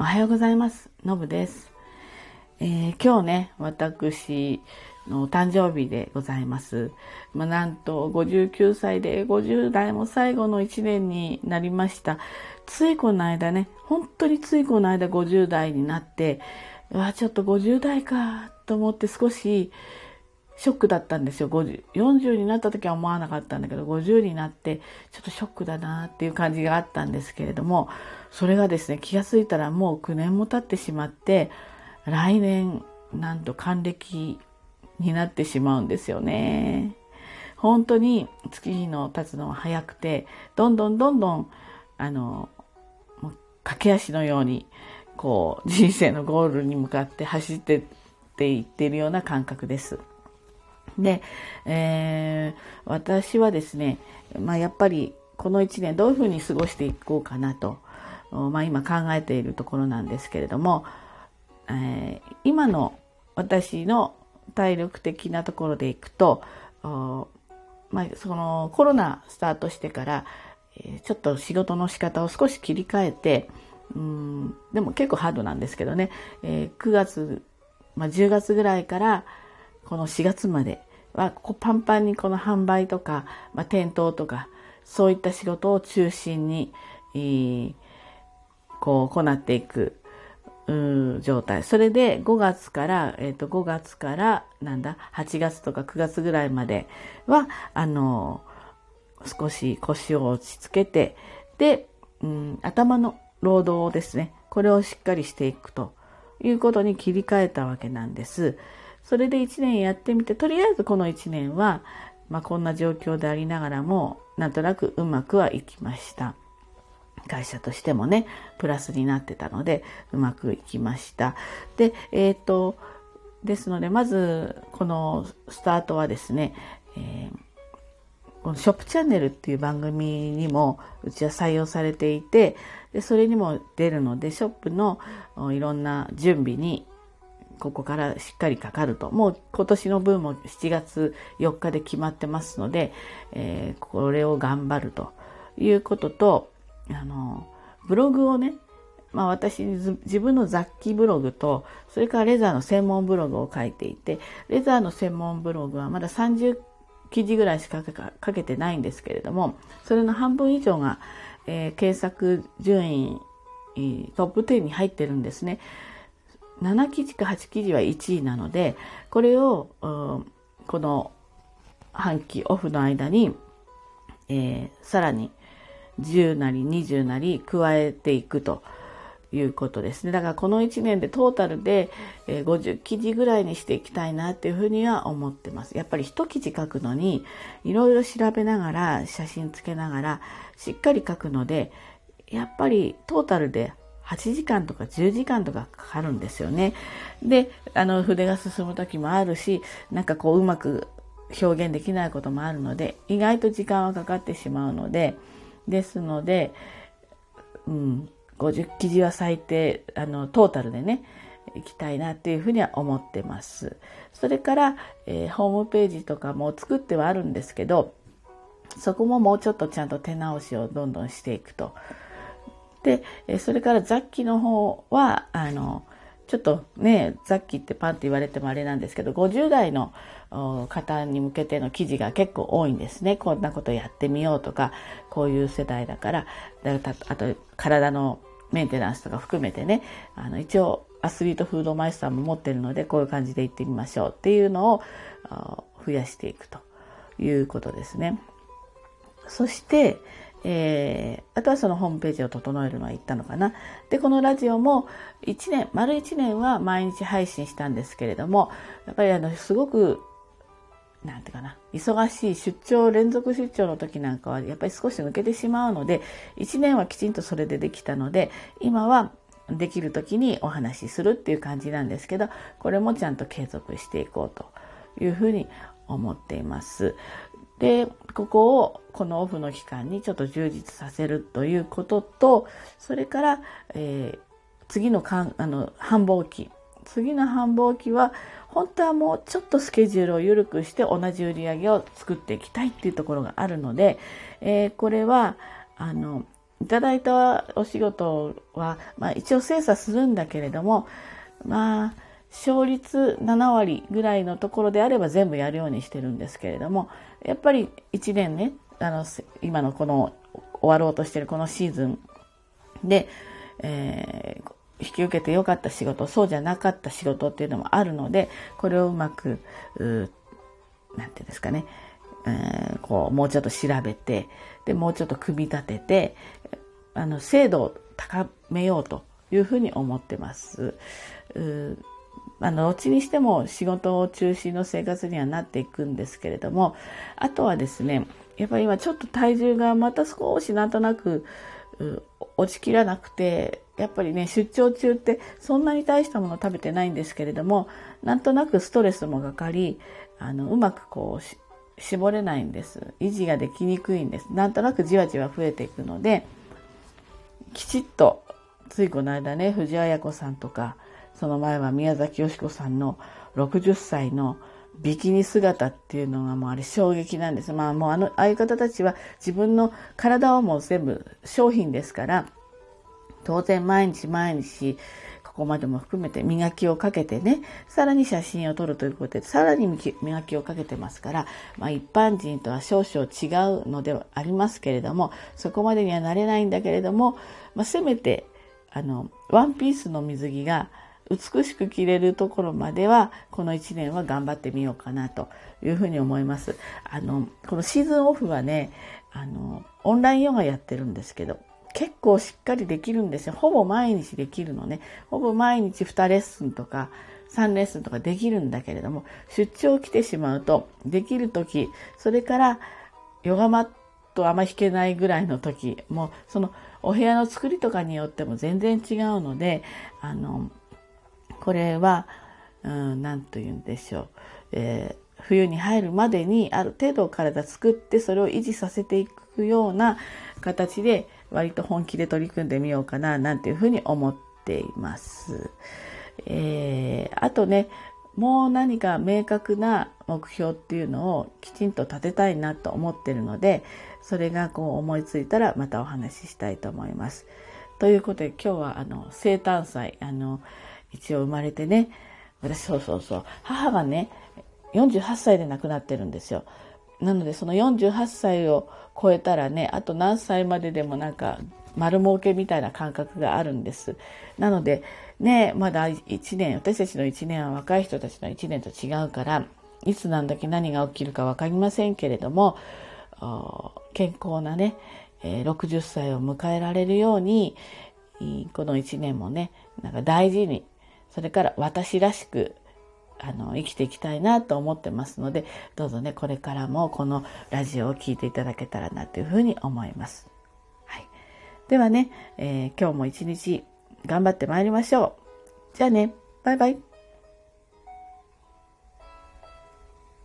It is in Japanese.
おはようございます。のぶです。えー、今日ね、私の誕生日でございます。まあ、なんと59歳で50代も最後の1年になりました。ついこの間ね、本当についこの間50代になって、うわ、ちょっと50代かと思って少しショックだったんですよ。50 40になった時は思わなかったんだけど、50になってちょっとショックだなっていう感じがあったんですけれども、それがですね、気がついたらもう9年も経ってしまって、来年、なんと還暦になってしまうんですよね。本当に月日の経つのは早くて、どんどんどんどん、あの、駆け足のように、こう、人生のゴールに向かって走ってっていってるような感覚です。で、えー、私はですね、まあ、やっぱりこの1年どういうふうに過ごしていこうかなとまあ、今考えているところなんですけれども、えー、今の私の体力的なところでいくと、まあ、そのコロナスタートしてから、ちょっと仕事の仕方を少し切り替えて、うんでも結構ハードなんですけどね、えー、9月、まあ、10月ぐらいからこの4月まではパンパンにこの販売とか、まあ、店頭とかそういった仕事を中心に、えーこう行っていく状態。それで5月から、え、ー、と5月からなんだ8月とか9月ぐらいまではあの少し腰を落ち着けてで、うん、頭の労働ですねこれをしっかりしていくということに切り替えたわけなんです。それで1年やってみてとりあえずこの1年は、まあ、こんな状況でありながらもなんとなくうまくはいきました。会社としてもね、プラスになってたので、うまくいきました。で、えっ、ー、と、ですので、まず、このスタートはですね、えー、このショップチャンネルっていう番組にもうちは採用されていて、でそれにも出るので、ショップのいろんな準備にここからしっかりかかると。もう今年の分も7月4日で決まってますので、えー、これを頑張るということと、あの、ブログをね、まあ私、自分の雑記ブログと、それからレザーの専門ブログを書いていて、レザーの専門ブログはまだ30記事ぐらいしか書けてないんですけれども、それの半分以上が、えー、検索順位トップ10に入ってるんですね。7記事か8記事は1位なので、これを、この半期オフの間に、えー、さらに10なり20なり加えていくということですね。だからこの1年でトータルで50記事ぐらいにしていきたいなっていうふうには思ってます。やっぱり一記事書くのにいろいろ調べながら写真つけながらしっかり書くのでやっぱりトータルで8時間とか10時間とかかかるんですよね。で、あの筆が進む時もあるし、なんかこううまく表現できないこともあるので、意外と時間はかかってしまうので、ですので、うん、50記事は最低、あの、トータルでね、行きたいなっていうふうには思ってます。それから、えー、ホームページとかも作ってはあるんですけど、そこももうちょっとちゃんと手直しをどんどんしていくと。で、それから雑記の方は、あの、ちょっとね、雑記ってパンって言われてもあれなんですけど、50代の方に向けての記事が結構多いんですね。こんなことやってみようとか、こういう世代だから、あと体のメンテナンスとか含めてね、あの一応アスリートフードマイスターも持ってるので、こういう感じで行ってみましょうっていうのを増やしていくということですね。そして、えー、あとはそのホームページを整えるのは言ったのかな。で、このラジオも1年、丸1年は毎日配信したんですけれども、やっぱりあの、すごく、なんていうかな、忙しい出張、連続出張の時なんかはやっぱり少し抜けてしまうので、1年はきちんとそれでできたので、今はできる時にお話しするっていう感じなんですけど、これもちゃんと継続していこうというふうに思っています。で、ここをこのオフの期間にちょっと充実させるということと、それから、えー、次のかんあの繁忙期。次の繁忙期は、本当はもうちょっとスケジュールを緩くして同じ売り上げを作っていきたいっていうところがあるので、えー、これは、あの、いただいたお仕事は、まあ一応精査するんだけれども、まあ、勝率7割ぐらいのところであれば全部やるようにしてるんですけれども、やっぱり1年ね、あの、今のこの終わろうとしてるこのシーズンで、えー、引き受けてよかった仕事、そうじゃなかった仕事っていうのもあるので、これをうまく、うなんていうんですかね、えー、こう、もうちょっと調べて、で、もうちょっと組み立てて、あの、精度を高めようというふうに思ってます。あの、どっちにしても仕事を中心の生活にはなっていくんですけれども、あとはですね、やっぱり今ちょっと体重がまた少しなんとなく落ちきらなくて、やっぱりね、出張中ってそんなに大したもの食べてないんですけれども、なんとなくストレスもかかり、あの、うまくこう、絞れないんです。維持ができにくいんです。なんとなくじわじわ増えていくので、きちっと、ついこの間ね、藤あや子さんとか、その前は宮崎美子さんの60歳のビキニ姿っていうのがもうあれ衝撃なんです。まあもうあの、ああいう方たちは自分の体はもう全部商品ですから、当然毎日毎日ここまでも含めて磨きをかけてね、さらに写真を撮るということで、さらに磨きをかけてますから、まあ一般人とは少々違うのではありますけれども、そこまでにはなれないんだけれども、まあせめて、あの、ワンピースの水着が美しく着れるところまでは、この1年は頑張ってみようかなというふうに思います。あの、このシーズンオフはね、あの、オンラインヨガやってるんですけど、結構しっかりできるんですよ。ほぼ毎日できるのね。ほぼ毎日2レッスンとか3レッスンとかできるんだけれども、出張来てしまうと、できる時、それからヨガマットあんま引けないぐらいの時、もそのお部屋の作りとかによっても全然違うので、あの、これは、うん、なんと言うんでしょう。えー、冬に入るまでにある程度体作ってそれを維持させていくような形で割と本気で取り組んでみようかななんていうふうに思っています。えー、あとね、もう何か明確な目標っていうのをきちんと立てたいなと思ってるので、それがこう思いついたらまたお話ししたいと思います。ということで今日はあの生誕祭、あの、一応生まれてね、私そうそうそう、母がね、48歳で亡くなってるんですよ。なのでその48歳を超えたらね、あと何歳まででもなんか丸儲けみたいな感覚があるんです。なので、ね、まだ1年、私たちの1年は若い人たちの1年と違うから、いつ何時何が起きるかわかりませんけれども、健康なね、60歳を迎えられるように、この1年もね、なんか大事にそれから私らしくあの生きていきたいなと思ってますのでどうぞねこれからもこのラジオを聴いていただけたらなというふうに思います。はい、ではね、えー、今日も一日頑張ってまいりましょう。じゃあねバイバイ。